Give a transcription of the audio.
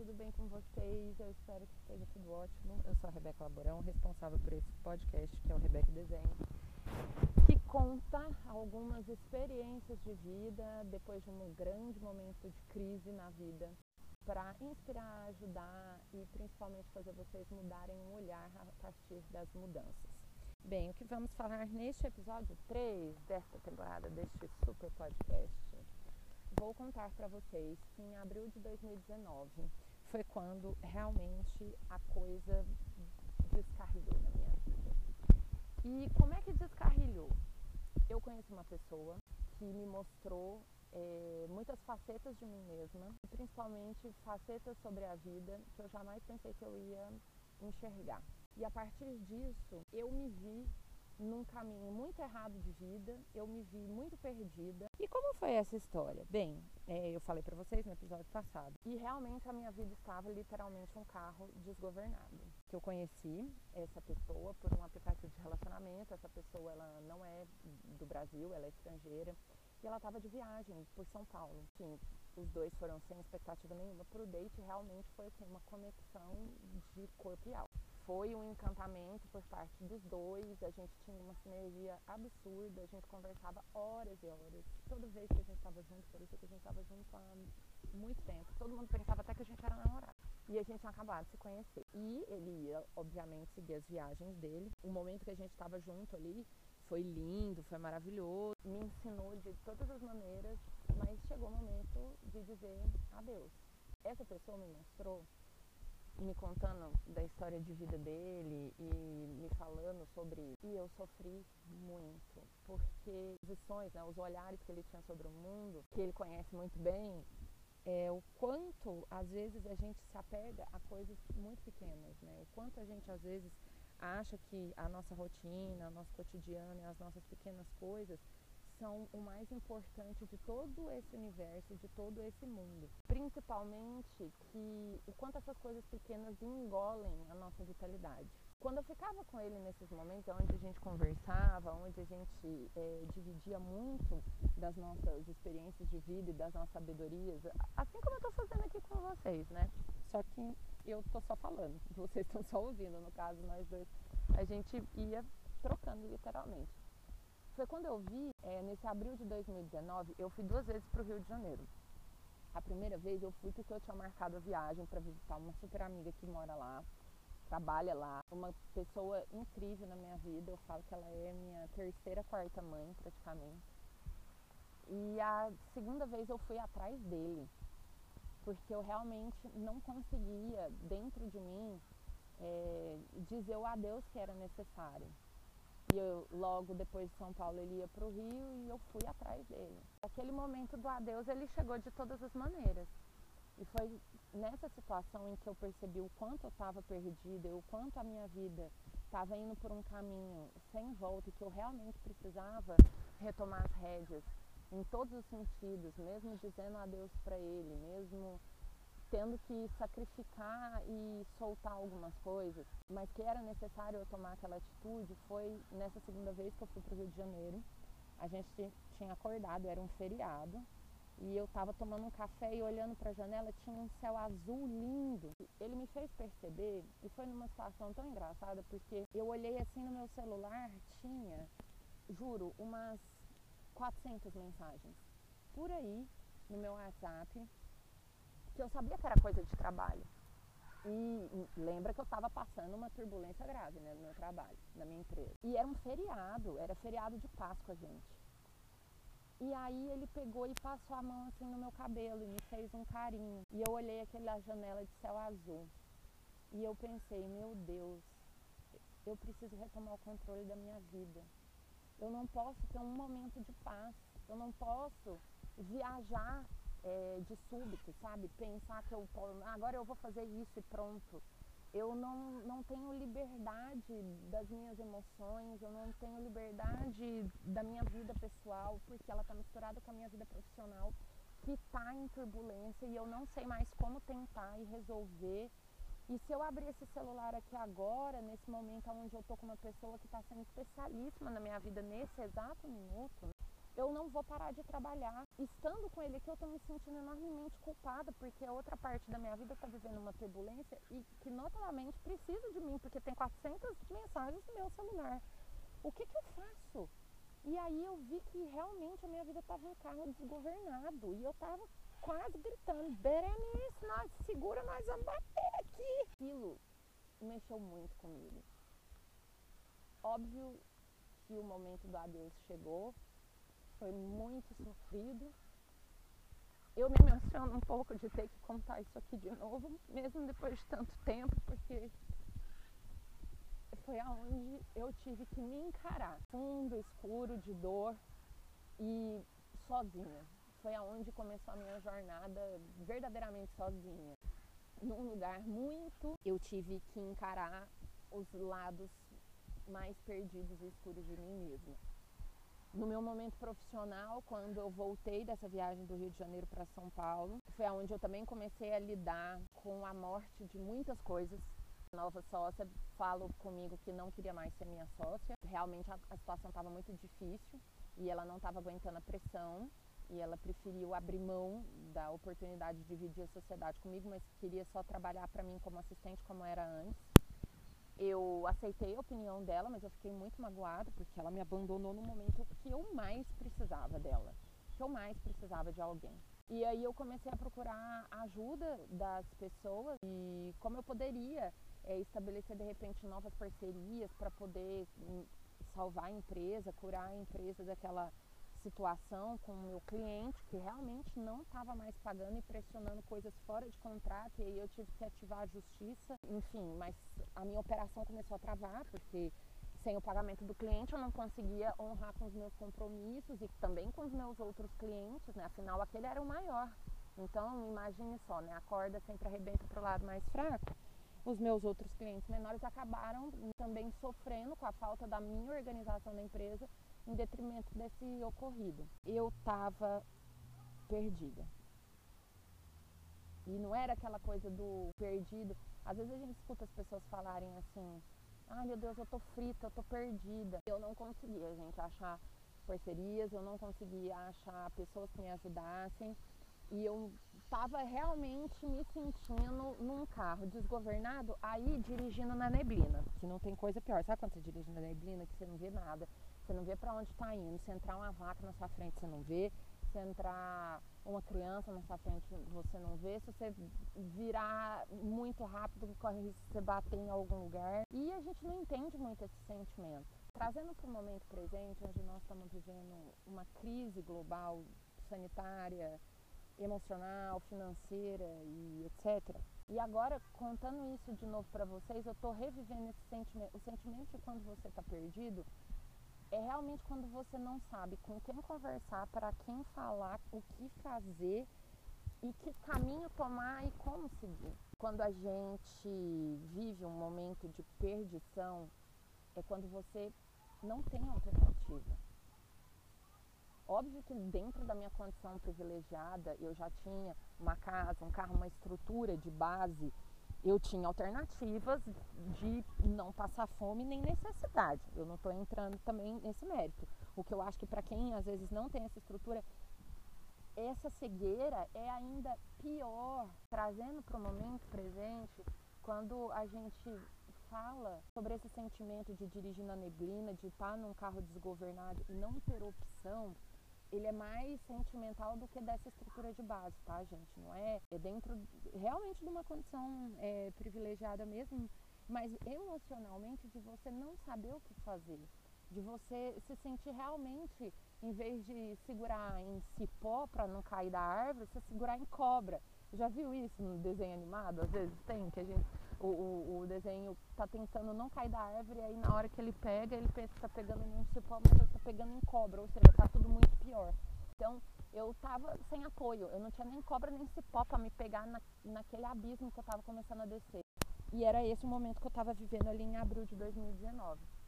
tudo bem com vocês? Eu espero que esteja tudo ótimo. Eu sou a Rebeca Laborão, responsável por esse podcast, que é o Rebeca Desenho, que conta algumas experiências de vida depois de um grande momento de crise na vida, para inspirar, ajudar e principalmente fazer vocês mudarem o olhar a partir das mudanças. Bem, o que vamos falar neste episódio 3 desta temporada deste super podcast vou contar para vocês que em abril de 2019 foi quando realmente a coisa descarrilhou na minha vida. E como é que descarrilhou? Eu conheci uma pessoa que me mostrou é, muitas facetas de mim mesma, principalmente facetas sobre a vida que eu jamais pensei que eu ia enxergar. E a partir disso, eu me vi num caminho muito errado de vida, eu me vi muito perdida. E como foi essa história? Bem, é, eu falei para vocês no episódio passado, e realmente a minha vida estava literalmente um carro desgovernado. Que eu conheci essa pessoa por um aplicativo de relacionamento, essa pessoa ela não é do Brasil, ela é estrangeira, e ela estava de viagem por São Paulo. Enfim, os dois foram sem expectativa nenhuma para o date, realmente foi assim, uma conexão de corpo e alma foi um encantamento por parte dos dois, a gente tinha uma sinergia absurda, a gente conversava horas e horas. Toda vez que a gente estava junto, parecia que a gente estava junto há muito tempo. Todo mundo pensava até que a gente era namorado. E a gente tinha acabado de se conhecer. E ele ia, obviamente, seguir as viagens dele. O momento que a gente estava junto ali foi lindo, foi maravilhoso, me ensinou de todas as maneiras, mas chegou o momento de dizer adeus. Essa pessoa me mostrou me contando da história de vida dele e me falando sobre e eu sofri muito porque as visões, né, os olhares que ele tinha sobre o mundo, que ele conhece muito bem, é o quanto às vezes a gente se apega a coisas muito pequenas, né? O quanto a gente às vezes acha que a nossa rotina, o nosso cotidiano e as nossas pequenas coisas são o mais importante de todo esse universo, de todo esse mundo. Principalmente que o quanto essas coisas pequenas engolem a nossa vitalidade. Quando eu ficava com ele nesses momentos, onde a gente conversava, onde a gente é, dividia muito das nossas experiências de vida e das nossas sabedorias, assim como eu estou fazendo aqui com vocês, né? Só que eu estou só falando, vocês estão só ouvindo, no caso, nós dois, a gente ia trocando literalmente foi quando eu vi, é, nesse abril de 2019, eu fui duas vezes para o Rio de Janeiro. A primeira vez eu fui porque eu tinha marcado a viagem para visitar uma super amiga que mora lá, trabalha lá, uma pessoa incrível na minha vida. Eu falo que ela é minha terceira, quarta mãe, praticamente. E a segunda vez eu fui atrás dele, porque eu realmente não conseguia, dentro de mim, é, dizer o adeus que era necessário. E eu, logo depois de São Paulo ele ia para o Rio e eu fui atrás dele. Aquele momento do adeus ele chegou de todas as maneiras. E foi nessa situação em que eu percebi o quanto eu estava perdida o quanto a minha vida estava indo por um caminho sem volta e que eu realmente precisava retomar as rédeas em todos os sentidos, mesmo dizendo adeus para ele, mesmo tendo que sacrificar e soltar algumas coisas, mas que era necessário eu tomar aquela atitude foi nessa segunda vez que eu fui para o Rio de Janeiro. A gente tinha acordado, era um feriado, e eu estava tomando um café e olhando para a janela tinha um céu azul lindo. Ele me fez perceber, e foi numa situação tão engraçada, porque eu olhei assim no meu celular, tinha, juro, umas 400 mensagens por aí no meu WhatsApp eu sabia que era coisa de trabalho. E lembra que eu estava passando uma turbulência grave né, no meu trabalho, na minha empresa. E era um feriado, era feriado de Páscoa, gente. E aí ele pegou e passou a mão assim no meu cabelo e me fez um carinho. E eu olhei aquela janela de céu azul. E eu pensei, meu Deus, eu preciso retomar o controle da minha vida. Eu não posso ter um momento de paz. Eu não posso viajar é, de súbito, sabe? Pensar que eu agora eu vou fazer isso e pronto. Eu não, não tenho liberdade das minhas emoções, eu não tenho liberdade da minha vida pessoal, porque ela está misturada com a minha vida profissional, que está em turbulência e eu não sei mais como tentar e resolver. E se eu abrir esse celular aqui agora, nesse momento onde eu estou com uma pessoa que está sendo especialíssima na minha vida, nesse exato minuto, eu não vou parar de trabalhar. Estando com ele aqui, eu estou me sentindo enormemente culpada, porque a outra parte da minha vida está vivendo uma turbulência e que notadamente precisa de mim, porque tem 400 mensagens no meu celular. O que, que eu faço? E aí eu vi que realmente a minha vida estava um carro desgovernado e eu estava quase gritando, Berenice, nós segura, nós vamos bater aqui. Aquilo mexeu muito comigo. Óbvio que o momento do adeus chegou, foi muito sofrido. Eu me emociono um pouco de ter que contar isso aqui de novo, mesmo depois de tanto tempo, porque foi aonde eu tive que me encarar, fundo, escuro, de dor e sozinha. Foi aonde começou a minha jornada verdadeiramente sozinha. Num lugar muito, eu tive que encarar os lados mais perdidos e escuros de mim mesma. No meu momento profissional, quando eu voltei dessa viagem do Rio de Janeiro para São Paulo, foi onde eu também comecei a lidar com a morte de muitas coisas. A nova sócia falou comigo que não queria mais ser minha sócia. Realmente a, a situação estava muito difícil e ela não estava aguentando a pressão e ela preferiu abrir mão da oportunidade de dividir a sociedade comigo, mas queria só trabalhar para mim como assistente como era antes. Eu aceitei a opinião dela, mas eu fiquei muito magoada porque ela me abandonou no momento que eu mais precisava dela, que eu mais precisava de alguém. E aí eu comecei a procurar ajuda das pessoas e como eu poderia é, estabelecer de repente novas parcerias para poder hum, salvar a empresa, curar a empresa daquela situação com o meu cliente que realmente não estava mais pagando e pressionando coisas fora de contrato e aí eu tive que ativar a justiça, enfim, mas a minha operação começou a travar porque sem o pagamento do cliente eu não conseguia honrar com os meus compromissos e também com os meus outros clientes, né? Afinal aquele era o maior. Então imagine só, né? A corda sempre arrebenta para o lado mais fraco. Os meus outros clientes menores acabaram também sofrendo com a falta da minha organização da empresa em detrimento desse ocorrido. Eu estava perdida. E não era aquela coisa do perdido. Às vezes a gente escuta as pessoas falarem assim: ai meu Deus, eu tô frita, eu tô perdida. Eu não conseguia, gente, achar parcerias, eu não conseguia achar pessoas que me ajudassem. E eu estava realmente me sentindo num carro desgovernado, aí dirigindo na neblina, que não tem coisa pior. Sabe quando você dirige na neblina que você não vê nada? Você não vê para onde está indo. Se entrar uma vaca na sua frente, você não vê. Se entrar uma criança na sua frente, você não vê. Se você virar muito rápido, corre risco de você bater em algum lugar. E a gente não entende muito esse sentimento. Trazendo para o momento presente, onde nós estamos vivendo uma crise global, sanitária, emocional, financeira e etc. E agora, contando isso de novo para vocês, eu estou revivendo esse sentimento, o sentimento de quando você está perdido, é realmente quando você não sabe com quem conversar, para quem falar, o que fazer e que caminho tomar e como seguir. Quando a gente vive um momento de perdição, é quando você não tem alternativa. Óbvio que dentro da minha condição privilegiada, eu já tinha uma casa, um carro, uma estrutura de base eu tinha alternativas de não passar fome nem necessidade. Eu não estou entrando também nesse mérito. O que eu acho que para quem às vezes não tem essa estrutura, essa cegueira é ainda pior, trazendo para o momento presente, quando a gente fala sobre esse sentimento de dirigir na neblina, de estar num carro desgovernado e não ter opção ele é mais sentimental do que dessa estrutura de base, tá, gente? Não é, é dentro realmente de uma condição é, privilegiada mesmo, mas emocionalmente de você não saber o que fazer, de você se sentir realmente, em vez de segurar em cipó para não cair da árvore, você segurar em cobra. Já viu isso no desenho animado? Às vezes tem, que a gente, o, o, o desenho tá tentando não cair da árvore, aí na hora que ele pega, ele pensa que tá pegando em um cipó, mas ele tá pegando em cobra, ou seja, tá tudo muito pior. Então eu tava sem apoio, eu não tinha nem cobra nem cipó para me pegar na, naquele abismo que eu tava começando a descer. E era esse o momento que eu tava vivendo ali em abril de 2019.